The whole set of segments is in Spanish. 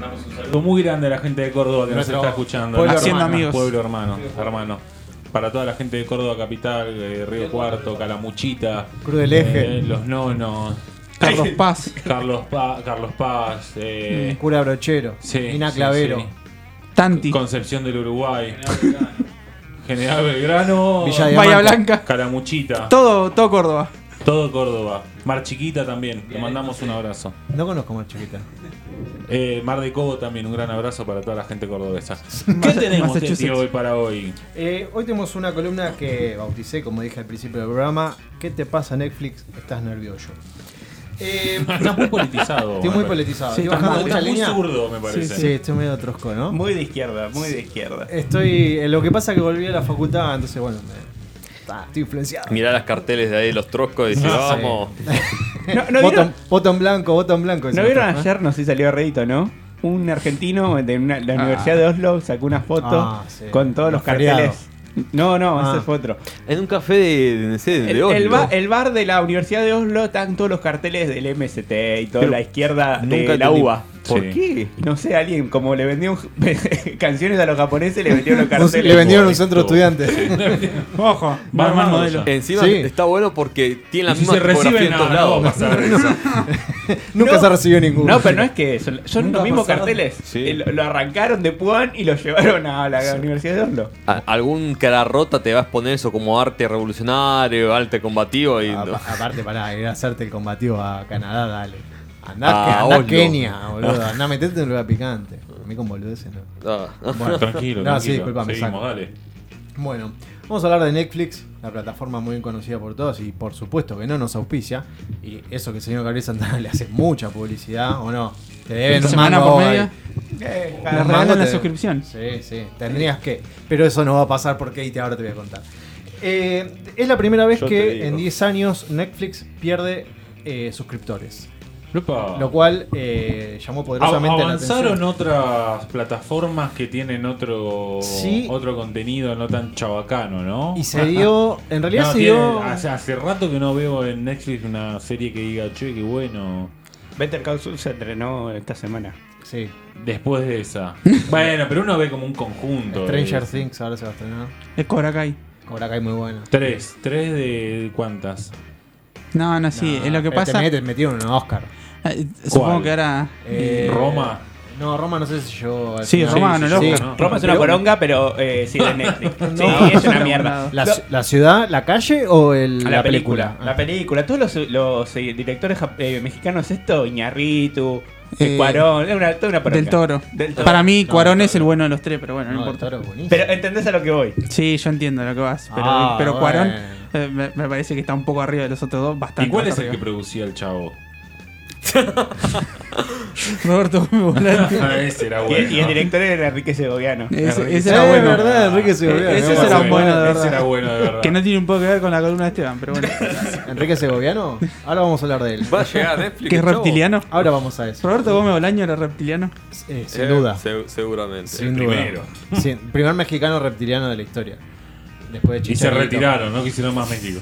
Mandamos un saludo muy grande a la gente de Córdoba que Nuestro nos está escuchando. pueblo Haciendo hermano. amigos. Pueblo hermano, hermano. Para toda la gente de Córdoba Capital, eh, Río Cuarto, Calamuchita, Cruz del Eje. eh, Los Nonos, Carlos Paz. Carlos, Pa- Carlos Paz, eh, Cura Brochero. sí, Clavero. sí. Tanti. Concepción del Uruguay, General Belgrano, Villa de Bahía. Blanca. Calamuchita, Todo, todo Córdoba. todo Córdoba. Mar Chiquita también, le mandamos un abrazo. No conozco más chiquita. Eh, Mar de Cobo también, un gran abrazo para toda la gente cordobesa. ¿Qué tenemos hoy para hoy? Eh, hoy tenemos una columna que bauticé, como dije al principio del programa. ¿Qué te pasa, Netflix? Estás nervioso. Eh, Estás muy politizado. estoy muy politizado. Sí, estoy estás bajando muy- mucha zurdo, me parece. Sí, estoy medio trosco, ¿no? Muy de izquierda, muy de izquierda. Estoy. eh, lo que pasa es que volví a la facultad, entonces, bueno, me- estoy influenciado. Mirá las carteles de ahí, los troscos, y decís, No vamos. No, no Botón, blanco, botón blanco. ¿no vieron botón, ¿eh? ayer? No sé si salió a Redito, ¿no? Un argentino de una- la Universidad de Oslo sacó una foto Ah, sí. con todos los, carteles. No, no, Ah. ese fue otro. En un café de, El, Oslo. el ba- el bar de la Universidad de Oslo están todos los carteles del MST y toda Pero la izquierda de nunca la. UBA. ¿Por Sí. qué? No sé, alguien como le vendió canciones a los japoneses, le vendieron los Un- carteles. Le vendieron un centro estudiante. Ojo, va Va mal armado modelo. Encima Sí. está bueno porque tiene la si misma se reciben, en no, todos lados. eso. Nunca No. se recibió ninguno. No, pero no es que son, son Nunca los mismos pasado. carteles. Sí. Eh, Lo, lo arrancaron de Puan y lo llevaron a la Universidad de Oslo. Algún cara rota te va a exponer eso como arte revolucionario, arte combativo y. A- no. aparte, pará, ir a hacerte el combativo a Canadá, dale. Andá, Ah, andá a. Kenia, boludo. Andá, metete en un lugar picante. A mí con boludeces no. Ah. Bueno, Tranquilo, No, sí, tranquilo. disculpame, Seguimos, saco. dale. Bueno, vamos a hablar de Netflix, la plataforma muy bien conocida por todos y por supuesto que no nos auspicia. Y eso que el señor Gabriel Santana le hace mucha publicidad, ¿o no? Te deben un Semana por media. Eh, mango regalan la te- suscripción. Sí, sí, tendrías que. Pero eso no va a pasar porque ahí te, ahora te voy a contar. Eh, es la primera vez Yo que en 10 años Netflix pierde eh, suscriptores. Opa. Lo cual eh, llamó A- poderosamente la ¿Avanzaron atención. otras plataformas que tienen otro Sí. otro contenido no tan chabacano, no? Y se dio. En realidad No, se tiene- dio. hace, hace rato que no veo en Netflix una serie que diga, che, qué bueno. Better Call Saul se estrenó esta semana. Sí. Después de esa. bueno, pero uno ve como un conjunto. Stranger de- Things ahora se va a estrenar. Es Cobra Kai. Cobra Kai muy bueno. Tres. ¿Tres de cuántas? No, no, sí. No, es lo que eh, pasa. Te met- metieron un Oscar. eh, Supongo ¿Cuál? que ahora. Eh, Roma. No, Roma no sé si yo. Sí, Roma el Oscar. ¿no? Roma es una poronga, pero eh, sí, de Netflix. Sí, No. es una mierda. La, la ciudad, la calle o el, la, película. La Ah. película. Todos los, los, eh, directores eh, mexicanos, esto, Iñarritu, Eh, eh, Cuarón, es una, toda una poronga. Del Toro. Del Toro. Para mí, No, Cuarón es el bueno de los tres, pero bueno, no, importa. es. Pero entendés a lo que voy. Sí, yo entiendo lo que vas. Pero, Ah, pero bueno. Cuarón me, me parece que está un poco arriba de los otros dos. Bastante. ¿Y cuál es el que producía el chavo? Roberto Gómez Volante. Ah, ese era Y, bueno. y el director era Enrique Segoviano. Ese, ese Eh, era bueno. verdad, Enrique Segoviano. Ese es era bueno. bueno, de Ese verdad. era bueno, de verdad. Que no tiene un poco que ver con la columna de Esteban, pero bueno. Enrique Segoviano. Ahora vamos a hablar de él. Va a llegar a Netflix. que es reptiliano. Ahora vamos a eso. Roberto Gómez Bolaño era reptiliano. Eh, sin Eh, duda. se- seguramente. Sin el duda. primero. Sí, primer mexicano reptiliano de la historia. Después de Y se Chicharito. retiraron, no quisieron más México.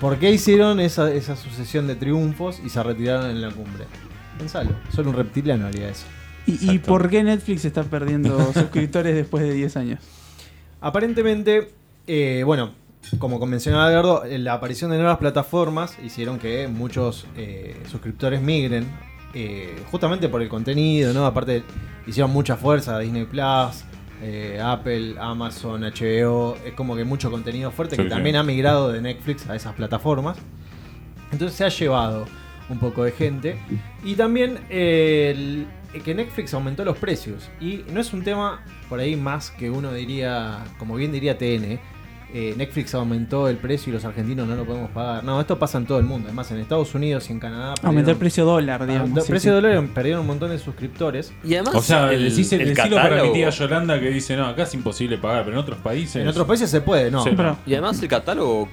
¿Por qué hicieron esa, esa sucesión de triunfos y se retiraron en la cumbre? Pensalo. Solo un reptiliano haría eso. ¿Y, y por qué Netflix está perdiendo suscriptores después de 10 años? Aparentemente, eh, bueno, como mencionaba Eduardo, eh, la aparición de nuevas plataformas hicieron que muchos eh, suscriptores migren. eh, justamente por el contenido, ¿no? Aparte, hicieron mucha fuerza Disney Plus, eh, Apple, Amazon, HBO. Es como que mucho contenido fuerte Sí, que sí. también ha migrado de Netflix a esas plataformas. Entonces se ha llevado un poco de gente. Y también eh, el- que Netflix aumentó los precios. Y no es un tema por ahí más que uno diría, como bien diría TN, eh, Netflix aumentó el precio y los argentinos no lo podemos pagar. No, esto pasa en todo el mundo. Además, en Estados Unidos y en Canadá. Aumentó el precio dólar, digamos. el sí, precio sí. de dólar perdieron un montón de suscriptores. Y además, O sea, el, decís, el decilo para mi catálogo. tía Yolanda que dice, no, acá es imposible pagar, pero en otros países... En otros países se puede, no. Sí. Pero- Y además el catálogo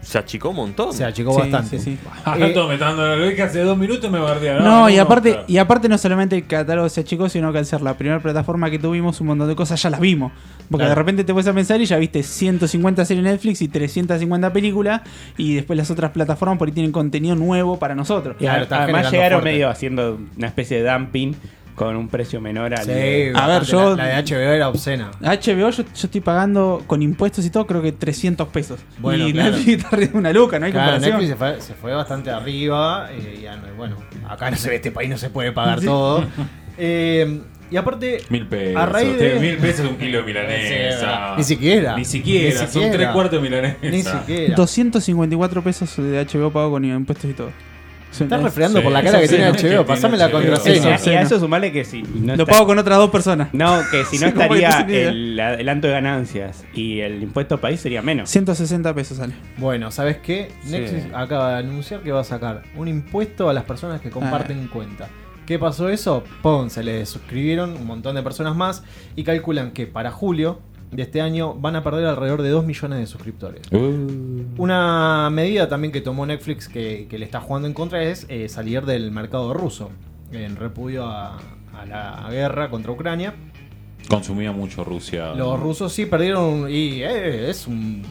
se achicó un montón. Se achicó sí, bastante. sí, sí. Eh, la lógica hace dos minutos me bardearon. No, y no, aparte, Oscar. y aparte no solamente el catálogo se achicó, sino que al ser la primera plataforma que tuvimos, un montón de cosas ya las vimos. Porque Claro. de repente te puedes a pensar y ya viste 150 series Netflix y 350 películas, y después las otras plataformas por ahí tienen contenido nuevo para nosotros. Claro, está Además llegaron fuerte. medio haciendo una especie de dumping con un precio menor al Sí, de- A ver, bastante. yo- La, la de HBO era obscena. HBO yo, yo estoy pagando con impuestos y todo, creo que 300 pesos. Bueno, y claro. Netflix está arriba de una luca, no hay Claro, comparación. Netflix se fue, se fue bastante arriba. eh, ya no- bueno, acá no se ve, este país no se puede pagar Sí. todo. Eh, y aparte, Mil pesos. A raíz de- Mil pesos un kilo de milanesa. Ni siquiera. Ni siquiera. Ni Son tres cuartos de milanesa. ni siquiera. 254 pesos de HBO pago con impuestos y todo. Estás refregando Sí, por la cara que tiene sí, HBO. Pasame la contraseña. Eso Y a eso sumarle que si no Lo está- pago con otras dos personas. No, que si no Sí, estaría el adelanto de ganancias y el impuesto país sería menos. 160 pesos sale. Bueno, ¿sabes qué? Netflix Sí. acaba de anunciar que va a sacar un impuesto a las personas que comparten Ah. cuenta. ¿Qué pasó eso? Pum, se le suscribieron un montón de personas más y calculan que para julio de este año van a perder alrededor de 2 millones de suscriptores. Uh. Una medida también que tomó Netflix que, que le está jugando en contra es eh, salir del mercado ruso en repudio a, a la guerra contra Ucrania. Consumía mucho Rusia. Los rusos sí perdieron y eh, es un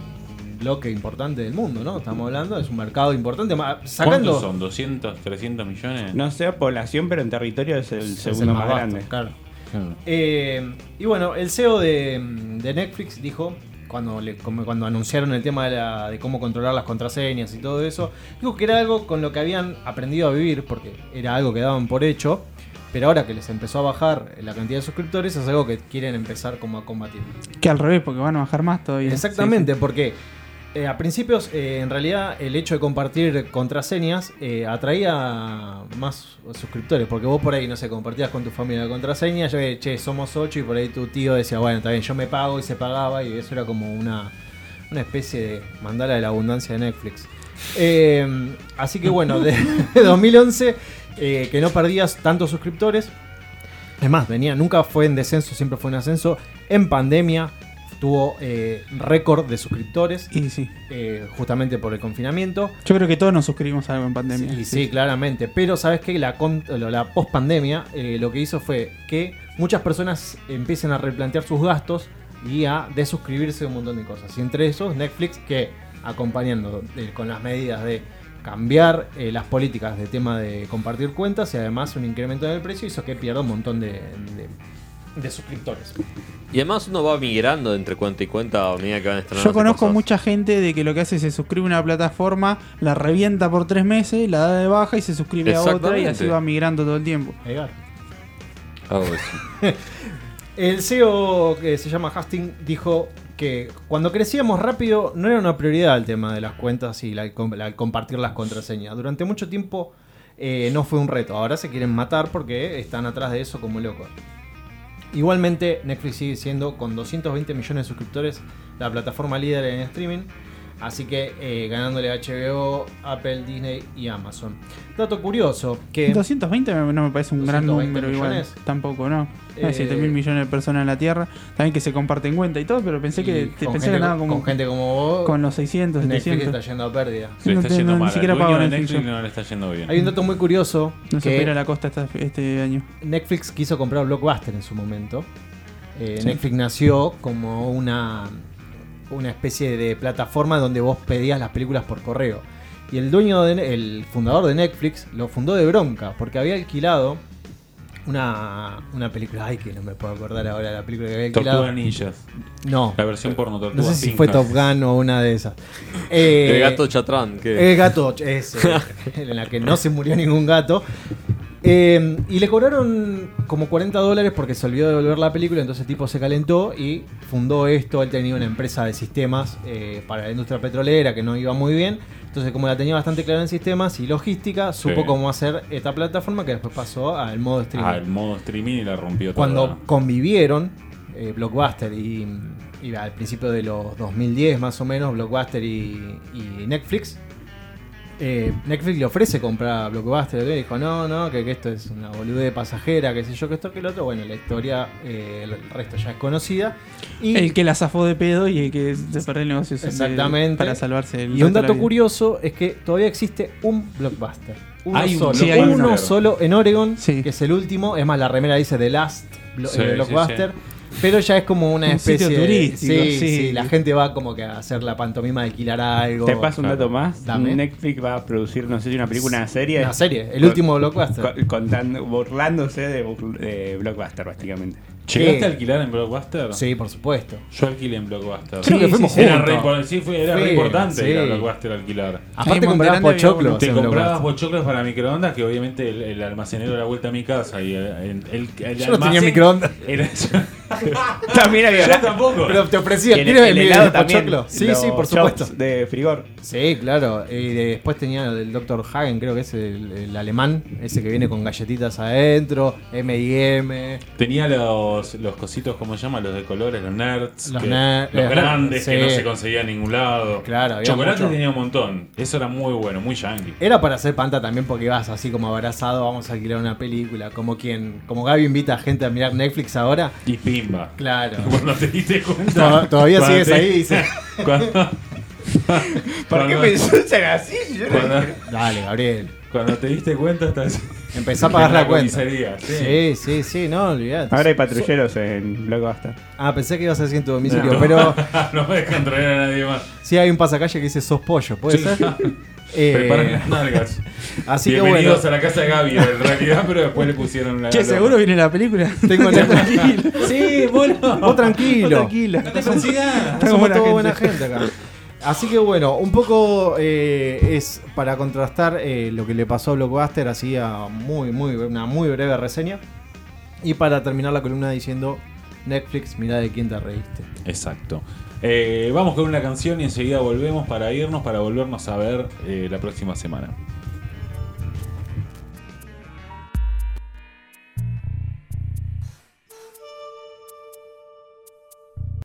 bloque importante del mundo, ¿no? Estamos hablando, es un mercado importante. Sacando ¿Cuántos son? ¿200, 300 millones? No sé población, pero en territorio es el es segundo el más, vasto, grande. claro. Claro. Eh, y bueno, el CEO de, de Netflix dijo, cuando, le- cuando anunciaron el tema de, la- de cómo controlar las contraseñas y todo eso, dijo que era algo con lo que habían aprendido a vivir, porque era algo que daban por hecho, pero ahora que les empezó a bajar la cantidad de suscriptores, es algo que quieren empezar como a combatir. Que al revés, porque van a bajar más todavía. Exactamente, porque eh, a principios, eh, en realidad, el hecho de compartir contraseñas eh, atraía más suscriptores. Porque vos por ahí, no sé, compartías con tu familia la contraseña, yo, che, somos ocho, y por ahí tu tío decía, bueno, está bien, yo me pago y se pagaba, y eso era como una, una especie de mandala de la abundancia de Netflix. Eh, así que bueno, de, de 2011, eh, que no perdías tantos suscriptores. Es más, venía, nunca fue en descenso, siempre fue en ascenso. En pandemia tuvo eh, récord de suscriptores, Y sí. eh, justamente por el confinamiento. Yo creo que todos nos suscribimos a algo en pandemia. Y sí, claramente. Pero sabes que la, post pandemia lo que hizo fue que muchas personas empiecen a replantear sus gastos y a desuscribirse de un montón de cosas. Y entre esos, Netflix, que acompañando eh, con las medidas de cambiar eh, las políticas de tema de compartir cuentas y además un incremento en el precio, hizo que pierda un montón de, de- de suscriptores. Y además uno va migrando entre cuenta y cuenta a medida que van estrenando Yo conozco cosas. mucha gente de que lo que hace es se suscribe a una plataforma, la revienta por tres meses, la da de baja y se suscribe a otra y así va migrando todo el tiempo. El CEO que se llama Hastings dijo que cuando crecíamos rápido no era una prioridad el tema de las cuentas y la, la- compartir las contraseñas. Durante mucho tiempo eh, no fue un reto. Ahora se quieren matar porque están atrás de eso como locos. Igualmente, Netflix sigue siendo con 220 millones de suscriptores la plataforma líder en streaming. Así que eh, ganándole a HBO, Apple, Disney y Amazon. Dato curioso que 220 me- no me parece un gran 220 número igual. millones. Tampoco, ¿no? Eh, Hay 7 mil millones de personas en la Tierra. También que se comparten cuenta y todo, pero pensé que, te con, pensé que nada como con gente como vos, con los 600, Netflix 700. está yendo a pérdida. Se No está yendo no, ni mal. siquiera pago Netflix Netflix no le está yendo bien. Hay un dato muy curioso No se que opera la costa esta- este año. Netflix quiso comprar Blockbuster en su momento. Eh, Sí. Netflix nació como una, una especie de plataforma donde vos pedías las películas por correo. Y el dueño, de, el fundador de Netflix, lo fundó de bronca, porque había alquilado una, una película. Ay, que no me puedo acordar ahora la película que había alquilado. Tortuga Ninjas. No, La versión porno Tortuga no sé si fue Top Gun o una de esas. Eh, El gato chatrán. que El gato, ese, en la que no se murió ningún gato. Eh, y le cobraron como 40 dólares porque se olvidó de devolver la película, entonces el tipo se calentó y fundó esto. Él tenía una empresa de sistemas eh, para la industria petrolera que no iba muy bien. Entonces, como la tenía bastante clara en sistemas y logística, supo Sí. cómo hacer esta plataforma que después pasó al modo streaming. Ah, el modo streaming y la rompió Cuando toda. convivieron eh, Blockbuster y, y al principio de los 2010 más o menos, Blockbuster y, y Netflix, eh, Netflix le ofrece comprar a Blockbuster y dijo, no, no, que, que esto es una boludez pasajera, que sé yo, que esto, que lo otro. Bueno, la historia, eh, el resto ya es conocida. Y, El que la zafó de pedo y el que se perdió el negocio Exactamente. para salvarse el y un dato curioso es que todavía existe un Blockbuster. Uno Hay un- solo, sí, hay uno uno. solo en Oregon, Sí. que es el último. Es más, la remera dice The Last Blo- Sí, eh, sí, Blockbuster. Pero ya es como una Un especie sitio de- turístico, sí, sí. sí, la gente va como que a hacer la pantomima de alquilar algo. Te paso un claro. dato más. Dame. Netflix va a producir, no sé si una película, una serie. Una serie, el Con- último blockbuster. con- contando, burlándose de, de Blockbuster, básicamente. ¿Llegaste a alquilar en Blockbuster? Sí, por supuesto. Yo alquilé en Blockbuster. Creo que fuimos juntos. re, sí, fue, era re Sí, importante sí. ir a Blockbuster a alquilar. Aparte comprabas pochoclos. Te comprabas bochoclos para microondas, que obviamente el, el almacenero era vuelta a mi casa y el, el, el- el Yo no tenía almacén microondas. Era, También había. yo tampoco. Pero te ofrecía, Y el- ¿quieres el helado también? Sí, los sí, por supuesto. De frigor. Sí, claro. Y después tenía el Dr. Hagen, creo que es el, el alemán, ese que viene con galletitas adentro, M&M. Tenía los, los cositos, ¿cómo se llama? Los de colores, los nerds. Los que- ner- los los grandes que no se conseguían en ningún lado. Claro, había Chocolate mucho. tenía un montón. Eso era muy bueno, muy yankee. Era para hacer panta también porque ibas así como abrazado, vamos a alquilar una película. Como quien, como Gaby invita a gente a mirar Netflix ahora. Y Claro. Cuando te diste cuenta. To- Todavía cuando sigues te- ahí, dice. Cuando, ¿Por qué me insultan así? Yo cuando, Dale, Gabriel. cuando te diste cuenta, estás. Empezá a pagar la cuenta. sí. Sí, sí, sí, no, olvidate. Ahora hay patrulleros en Blockbuster. Ah, pensé que ibas a decir en tu domicilio, No. pero no me dejan traer a nadie más. sí hay un pasacalle que dice sos pollo, ¿puede Sí. ser? Eh, Preparan las nalgas. así que bueno, Bienvenidos a la casa de Gaby, en realidad, pero después le pusieron la. Che, ¿seguro viene la película? tengo Netflix. sí, bueno. Vos tranquilo. Vos tranquilo. No te consigas. Somos toda buena gente acá. Así que bueno, un poco eh, es para contrastar eh, lo que le pasó a Blockbuster, así a muy, muy, una muy breve reseña. Y para terminar la columna diciendo Netflix, mirá de quién te reíste. Exacto. Eh, vamos con una canción y enseguida volvemos para irnos, para volvernos a ver eh, la próxima semana.